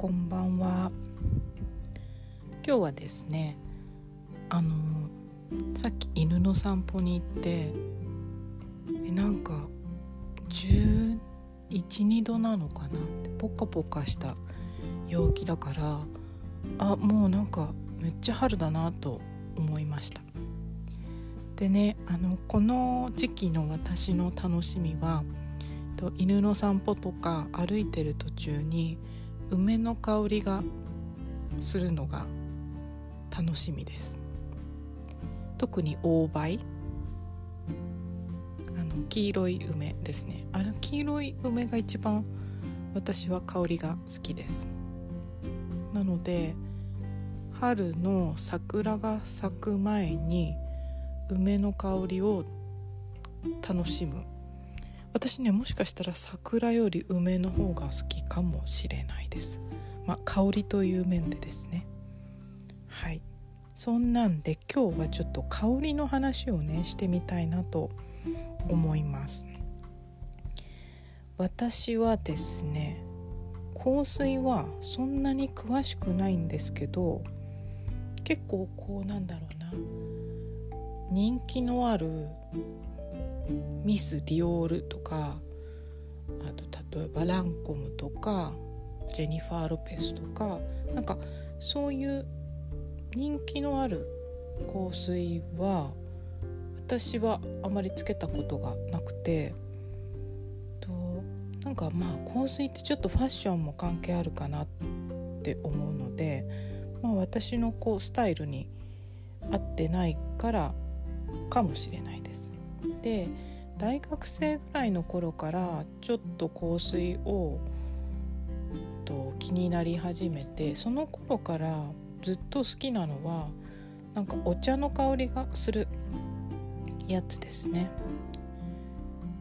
こんばんは。今日はですねあのさっき犬の散歩に行ってえなんか1112度なのかな？ってポカポカした陽気だからあもうなんかめっちゃ春だなと思いました。でねあのこの時期の私の楽しみは犬の散歩とか歩いてる途中に梅の香りがするのが楽しみです。特に大梅あの黄色い梅ですね。あの黄色い梅が一番私は香りが好きです。なので春の桜が咲く前に梅の香りを楽しむ私ねもしかしたら桜より梅の方が好きかもしれないです。まあ香りという面でですね。はい。そんなんで今日はちょっと香りの話をねしてみたいなと思います。私はですね香水はそんなに詳しくないんですけど結構こうなんだろうな。人気のあるミス・ディオールとかあと例えばランコムとかジェニファー・ロペスとかなんかそういう人気のある香水は私はあまりつけたことがなくてとなんかまあ香水ってちょっとファッションも関係あるかなって思うので、まあ、私のこうスタイルに合ってないからかもしれないです。で大学生ぐらいの頃からちょっと香水をと気になり始めてその頃からずっと好きなのはなんかお茶の香りがするやつですね。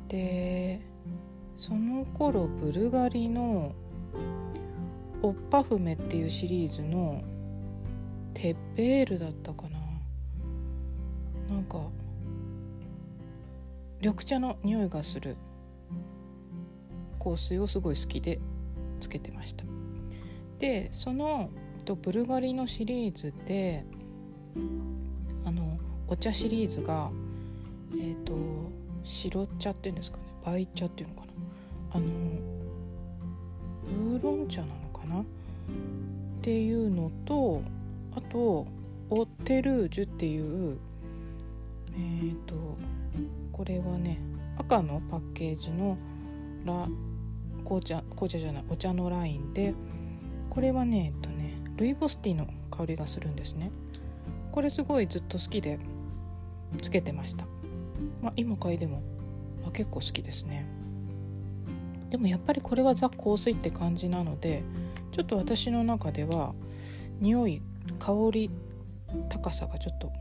でその頃ブルガリのオッパフメっていうシリーズのテッベールだったかな。なんか緑茶の匂いがする。香水をすごい好きでつけてました。でそのブルガリのシリーズであのお茶シリーズがえっ、ー、と白茶っていうんですかね。焙茶っていうのかな。あのウーロン茶なのかな。っていうのとあとオテルージュっていうえっ、ー、とこれはね赤のパッケージのラ紅茶紅茶じゃないお茶のラインでこれはねえっとねルイボスティーの香りがするんですね。これすごいずっと好きでつけてました。まあ今嗅いでもあ結構好きですね。でもやっぱりこれはザ香水って感じなのでちょっと私の中では匂い香り高さがちょっと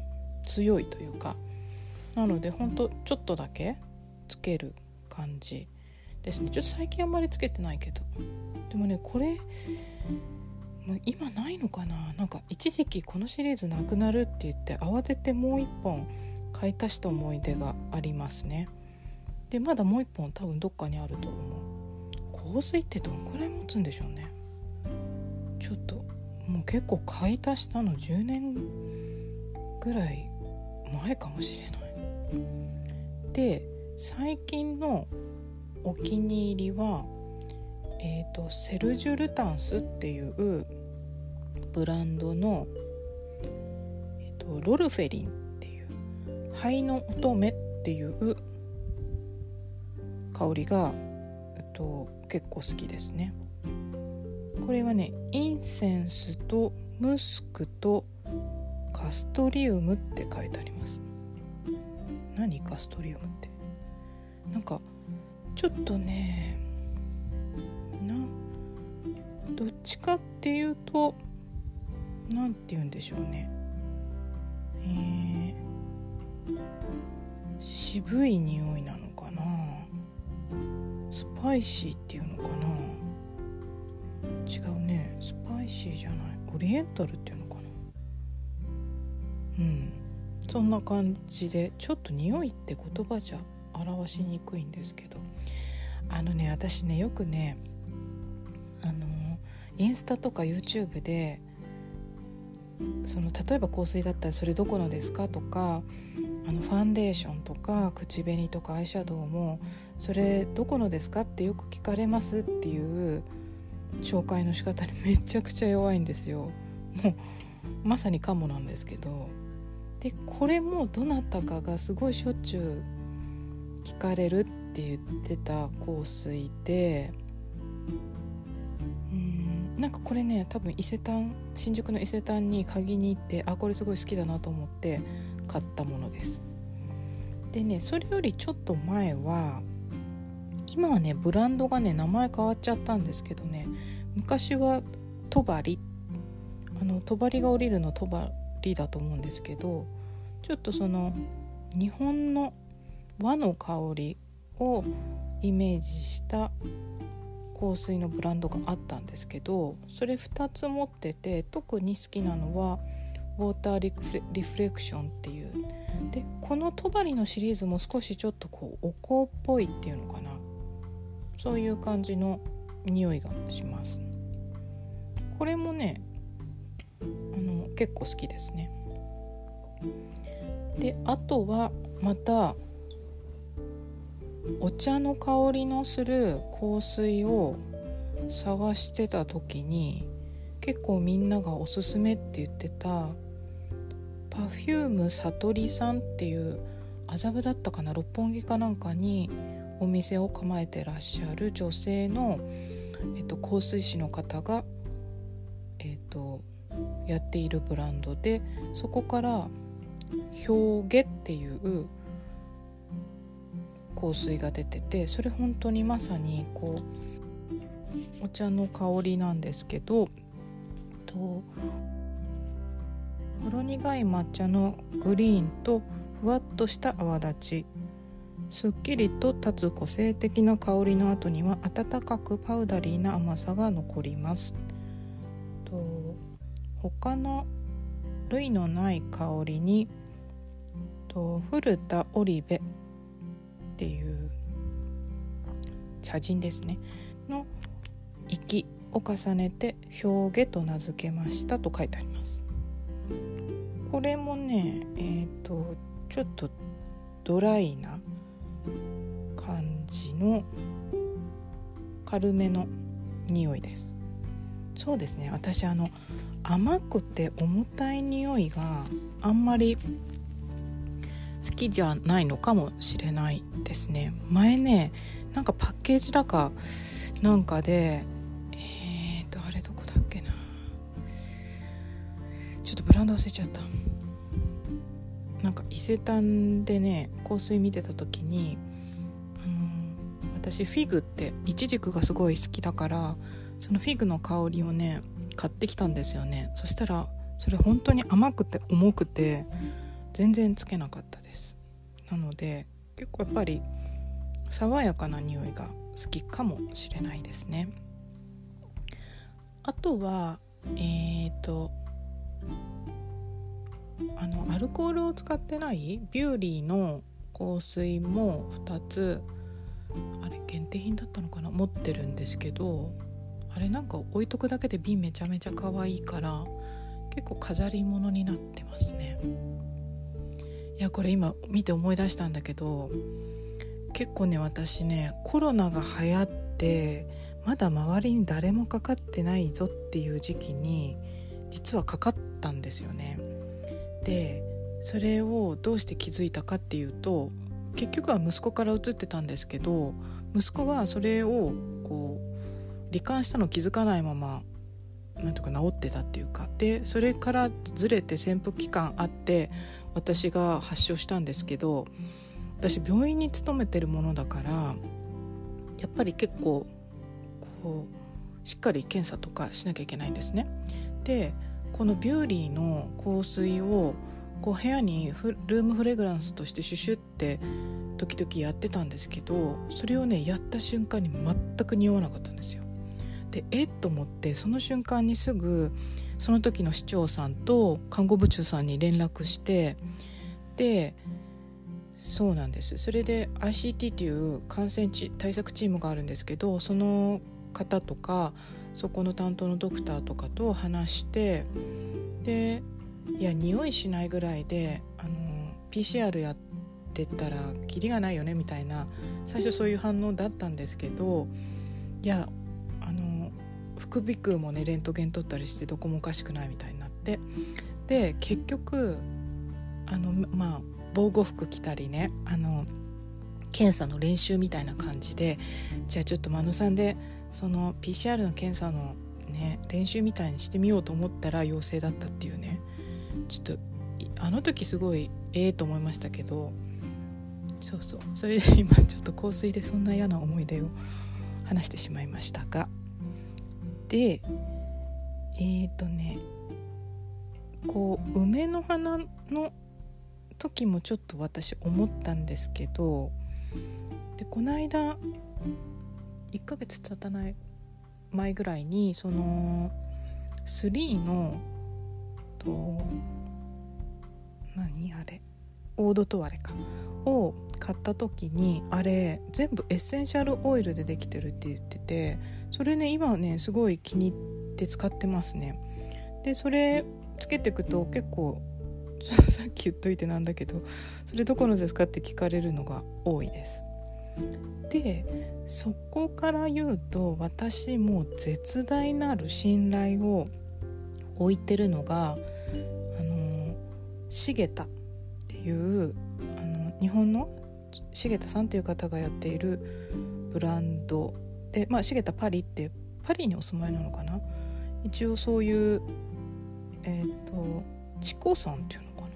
強いというかなのでほんとちょっとだけつける感じですね。ちょっと最近あんまりつけてないけど。でもねこれもう今ないのかな？なんか一時期このシリーズなくなるって言って慌ててもう一本買い足した思い出がありますね。でまだもう一本多分どっかにあると思う。香水ってどんぐらい持つんでしょうね？ちょっともう結構買い足したの10年ぐらい前かもしれない。で最近のお気に入りは、えーと、セルジュ・ルタンスっていうブランドの、えーと、ロルフェリンっていう灰の乙女っていう香りが、えーと結構好きですね。これはねインセンスとムスクとカストリウムって書いてあります。何ガストリウムって。なんかちょっとねなどっちかっていうと何て言うんでしょうね。えー、渋い匂いなのかな。スパイシーっていうのかな。違うね。スパイシーじゃない。オリエンタルっていうのかな。うん。そんな感じでちょっと匂いって言葉じゃ表しにくいんですけど。あのね私ねよくねあのインスタとか YouTube でその例えば香水だったらそれどこのですかとかあのファンデーションとか口紅とかアイシャドウもそれどこのですかってよく聞かれますっていう紹介の仕方にめちゃくちゃ弱いんですよ。もうまさにカモなんですけど。でこれもどなたかがすごいしょっちゅう聞かれるって言ってた香水でうんなんかこれね多分伊勢丹新宿の伊勢丹に鍵に行ってあこれすごい好きだなと思って買ったものです。でねそれよりちょっと前は今はねブランドがね名前変わっちゃったんですけどね昔はトバリあのトバリが降りるのトバだと思うんですけどちょっとその日本の和の香りをイメージした香水のブランドがあったんですけどそれ2つ持ってて特に好きなのはウォーターリフレクションっていう。でこのトバリのシリーズも少しちょっとこうお香っぽいっていうのかな。そういう感じの匂いがします。これもねあの結構好きですね。であとはまたお茶の香りのする香水を探してた時に結構みんながおすすめって言ってた Perfume 悟りさんっていう麻布だったかな六本木かなんかにお店を構えてらっしゃる女性の、えっと、香水師の方が、えっと、やっているブランドでそこから「表現」っていう香水が出ててそれ本当にまさにこうお茶の香りなんですけどとほろ苦い抹茶のグリーンとふわっとした泡立ちすっきりと立つ個性的な香りの後には温かくパウダリーな甘さが残ります。と他の類のない香りにと古田オリベっていう茶人ですね。の息を重ねて表現と名付けましたと書いてあります。これもねえっ、ー、とちょっとドライな感じの軽めの匂いです。そうですね。私あの甘くて重たい匂いがあんまり好きじゃないのかもしれないですね。前ねなんかパッケージだかなんかでえっ、ー、とあれどこだっけな。ちょっとブランド忘れちゃった。なんか伊勢丹でね香水見てた時に、あの私フィグってイチジクがすごい好きだからそのフィグの香りをね買ってきたんですよね。そしたらそれ本当に甘くて重くて全然つけなかったです。なので結構やっぱり爽やかな匂いが好きかもしれないですね。あとはえっ、ー、とあのアルコールを使ってないビューリーの香水も2つあれ限定品だったのかな？持ってるんですけどあれなんか置いとくだけで瓶めちゃめちゃ可愛いから結構飾り物になってますね。いやこれ今見て思い出したんだけど結構ね私ねコロナが流行ってまだ周りに誰もかかってないぞっていう時期に実はかかったんですよね。でそれをどうして気づいたかっていうと結局は息子から移ってたんですけど息子はそれをこう罹患したの気づかないままなんとか治ってたっていうかでそれからずれて潜伏期間あって私が発症したんですけど私病院に勤めてるものだからやっぱり結構こうしっかり検査とかしなきゃいけないんですね。でこのビューリーの香水をこう部屋にルームフレグランスとしてシュシュって時々やってたんですけどそれをねやった瞬間に全く匂わなかったんですよ。でえ？っと思ってその瞬間にすぐその時の市長さんと看護部長さんに連絡してでそうなんです。それで ICT っていう感染対策チームがあるんですけどその方とかそこの担当のドクターとかと話してでいや匂いしないぐらいであの PCR やってたらキリがないよねみたいな最初そういう反応だったんですけどいや副鼻腔もねレントゲン取ったりしてどこもおかしくないみたいになって。で結局あのまあ防護服着たりねあの検査の練習みたいな感じでじゃあちょっと真野さんでその PCR の検査のね練習みたいにしてみようと思ったら陽性だったっていうね。ちょっとあの時すごいええ、と思いましたけどそうそう。それで今ちょっと香水でそんな嫌な思い出を話してしまいましたが。でえっ、ー、とねこう梅の花の時もちょっと私思ったんですけどでこの間1ヶ月経たない前ぐらいにその3のと何あれ？オードトワレかを買った時にあれ全部エッセンシャルオイルでできてるって言っててそれね今はねすごい気に入って使ってますね。でそれつけてくと結構 さっき言っといてなんだけどそれどこのですかって聞かれるのが多いです。でそこから言うと私も絶大なる信頼を置いてるのがあのシゲタ。っていうあの日本のシゲタさんっていう方がやっているブランドでまあパリってパリにお住まいなのかな？一応そういうえっ、ー、とチコさんっていうのかな？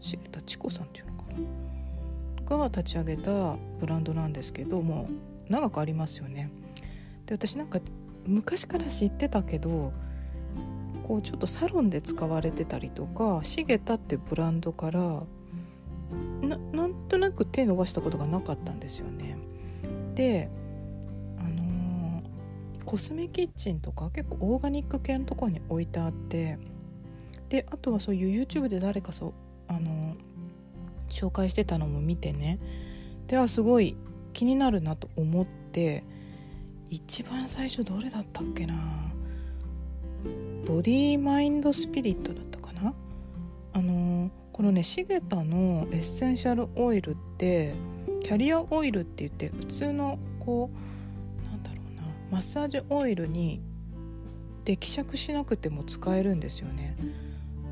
重田チコさんっていうのかな？が立ち上げたブランドなんですけどもう長くありますよね。で私なんか昔から知ってたけどこうちょっとサロンで使われてたりとかシゲタってブランドからなんとなく手伸ばしたことがなかったんですよね。であのー、コスメキッチンとか結構オーガニック系のところに置いてあってであとはそういう YouTube で誰かそうあの紹介してたのも見てね。ではすごい気になるなと思って一番最初どれだったっけな。ボディーマインドスピリットだったかな。あのこのねシゲタのエッセンシャルオイルってキャリアオイルって言って普通のこうなんだろうなマッサージオイルにで希釈しなくても使えるんですよね。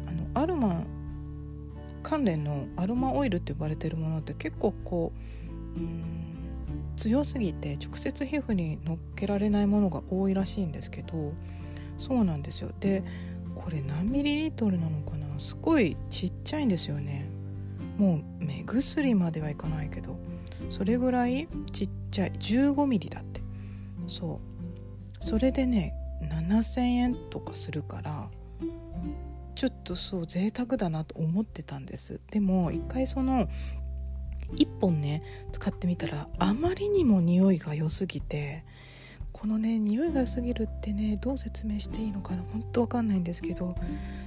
あのアルマ関連のアロマオイルって呼ばれてるものって結構こううん強すぎて直接皮膚にのっけられないものが多いらしいんですけどそうなんですよでこれ何ミリリットルなのかな？すごいちちゃいんですよね。もう目薬まではいかないけど。それぐらいちっちゃい15ミリだって。そう。それでね7,000円とかするからちょっとそう贅沢だなと思ってたんです。でも一回その1本ね使ってみたらあまりにも匂いが良すぎてこのね匂いが良すぎるってねどう説明していいのかなほんとわかんないんですけど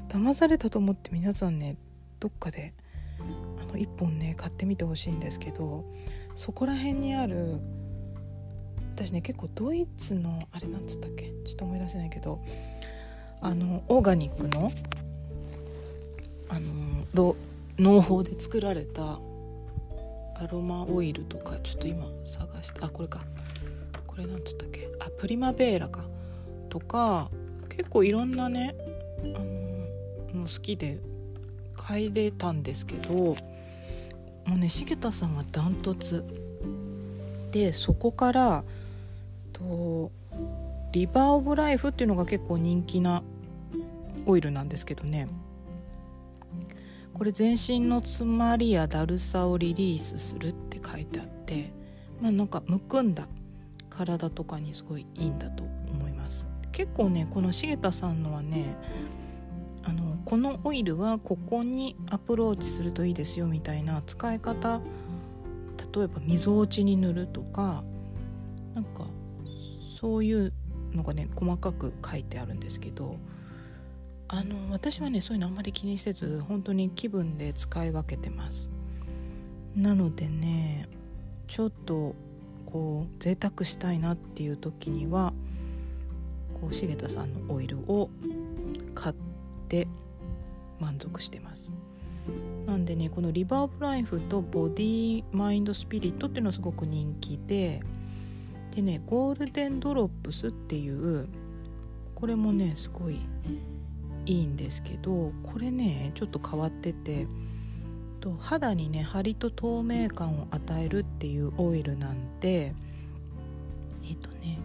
騙されたと思って皆さんねどっかであの1本ね買ってみてほしいんですけどそこら辺にある私ね結構ドイツのあれなんつったっけ？ちょっと思い出せないけどあのオーガニックのあの農法で作られたアロマオイルとかちょっと今探してあこれか。これなんつったっけ？あプリマベーラか。とか結構いろんなねあのもう好きで嗅いでたんですけどもうね重田さんはダントツ。でそこからとリバー・オブ・ライフっていうのが結構人気なオイルなんですけどね。これ全身の詰まりやだるさをリリースするって書いてあってまあなんかむくんだ。体とかにすごいいいんだと思います。結構ねこの重田さんのはねあのこのオイルはここにアプローチするといいですよみたいな使い方例えばみぞおちに塗るとかなんかそういうのがね細かく書いてあるんですけどあの私はねそういうのあんまり気にせず本当に気分で使い分けてます。なのでねちょっとこう贅沢したいなっていう時にはこう重田さんのオイルを買って満足してます。なんでねこのリバーブライフとボディマインドスピリットっていうのはすごく人気ででねゴールデンドロップスっていうこれもねすごいいいんですけどこれねちょっと変わっててと肌にね張りと透明感を与えるっていうオイルなんでえっ、とね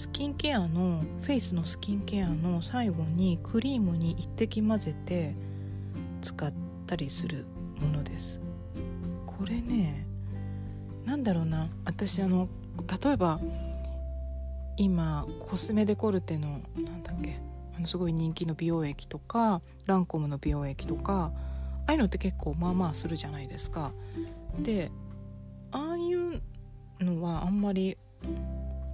スキンケアのフェイスのスキンケアの最後にクリームに一滴混ぜて使ったりするものです。これねなんだろうな。私あの例えば今コスメデコルテのなんだっけあのすごい人気の美容液とかランコムの美容液とかああいうのって結構まあまあするじゃないですか。でああいうのはあんまり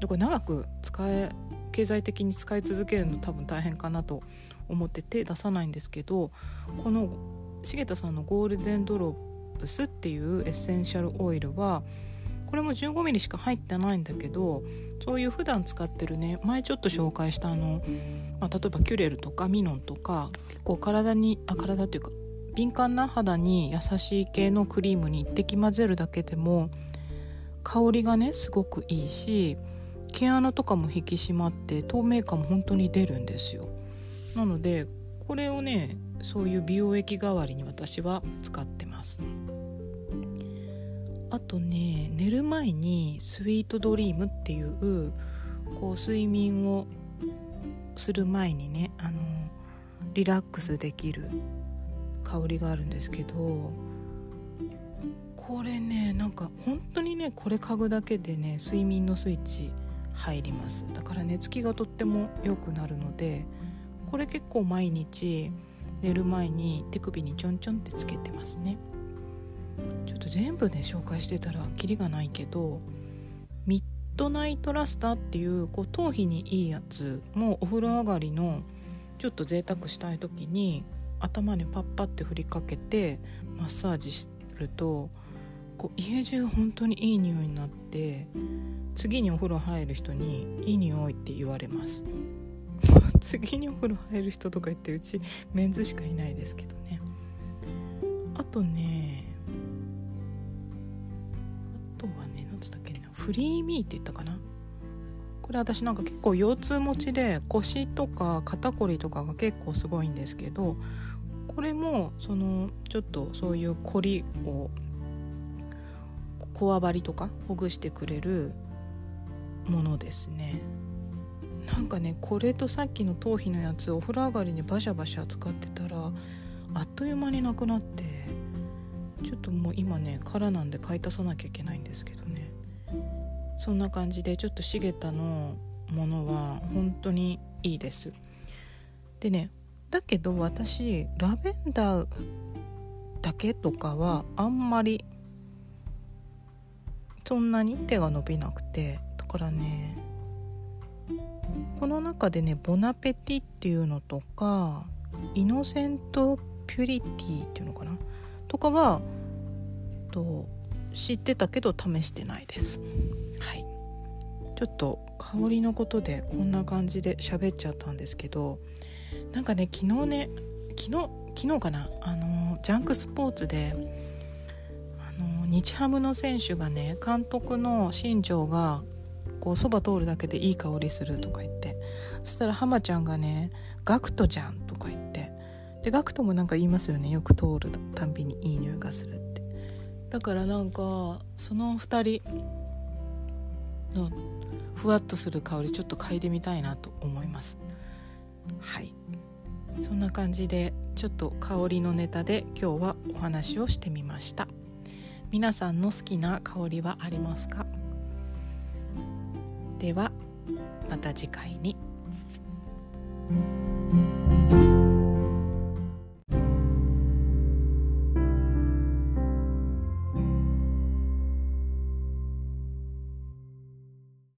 だから長く使え経済的に使い続けるの多分大変かなと思って手出さないんですけどこの重田さんのゴールデンドロップスっていうエッセンシャルオイルはこれも 15mm しか入ってないんだけどそういう普段使ってるね前ちょっと紹介したあの、まあ、例えばキュレルとかミノンとか結構体にあ体っていうか敏感な肌に優しい系のクリームに一滴混ぜるだけでも香りがねすごくいいし毛穴とかも引き締まって透明感も本当に出るんですよ。なのでこれをねそういう美容液代わりに私は使ってます。あとね寝る前にスイートドリームっていうこう睡眠をする前にねあのリラックスできる香りがあるんですけどこれねなんか本当にねこれ嗅ぐだけでね睡眠のスイッチ入ります。だから寝つきがとっても良くなるのでこれ結構毎日寝る前に手首にちょんちょんってつけてますね。ちょっと全部ね紹介してたらキリがないけどミッドナイトラスターっていうこう頭皮にいいやつもお風呂上がりのちょっと贅沢したい時に頭にパッパって振りかけてマッサージするとこう家中本当にいい匂いになって次にお風呂入る人に「いい匂い」って言われます。次にお風呂入る人とか言ってうちメンズしかいないですけどね。あとねあとはね何つったっけなフリーミーって言ったかな。これ私なんか結構腰痛持ちで腰とか肩こりとかが結構すごいんですけどこれもそのちょっとそういうこりをこわばりとかほぐしてくれるものですね。なんかねこれとさっきの頭皮のやつお風呂上がりにバシャバシャ使ってたらあっという間になくなってちょっともう今ね空なんで買い足さなきゃいけないんですけどね。そんな感じでちょっと茂田のものは本当にいいです。でねだけど私ラベンダーだけとかはあんまりそんなに手が伸びなくてだからねこの中でねボナペティっていうのとかイノセントピュリティっていうのかなとかはと知ってたけど試してないです。はい。ちょっと香りのことでこんな感じで喋っちゃったんですけどなんかね昨日ね昨日昨日かなあのジャンクスポーツで日ハムの選手がね監督の新庄がこうそば通るだけでいい香りするとか言ってそしたら浜ちゃんがね「ガクトじゃん」とか言ってでガクトもなんか言いますよねよく通るたんびにいい匂いがするって。だからなんかその2人のふわっとする香りちょっと嗅いでみたいなと思います。はい。そんな感じでちょっと香りのネタで今日はお話をしてみました。皆さんの好きな香りはありますか？ではまた次回に。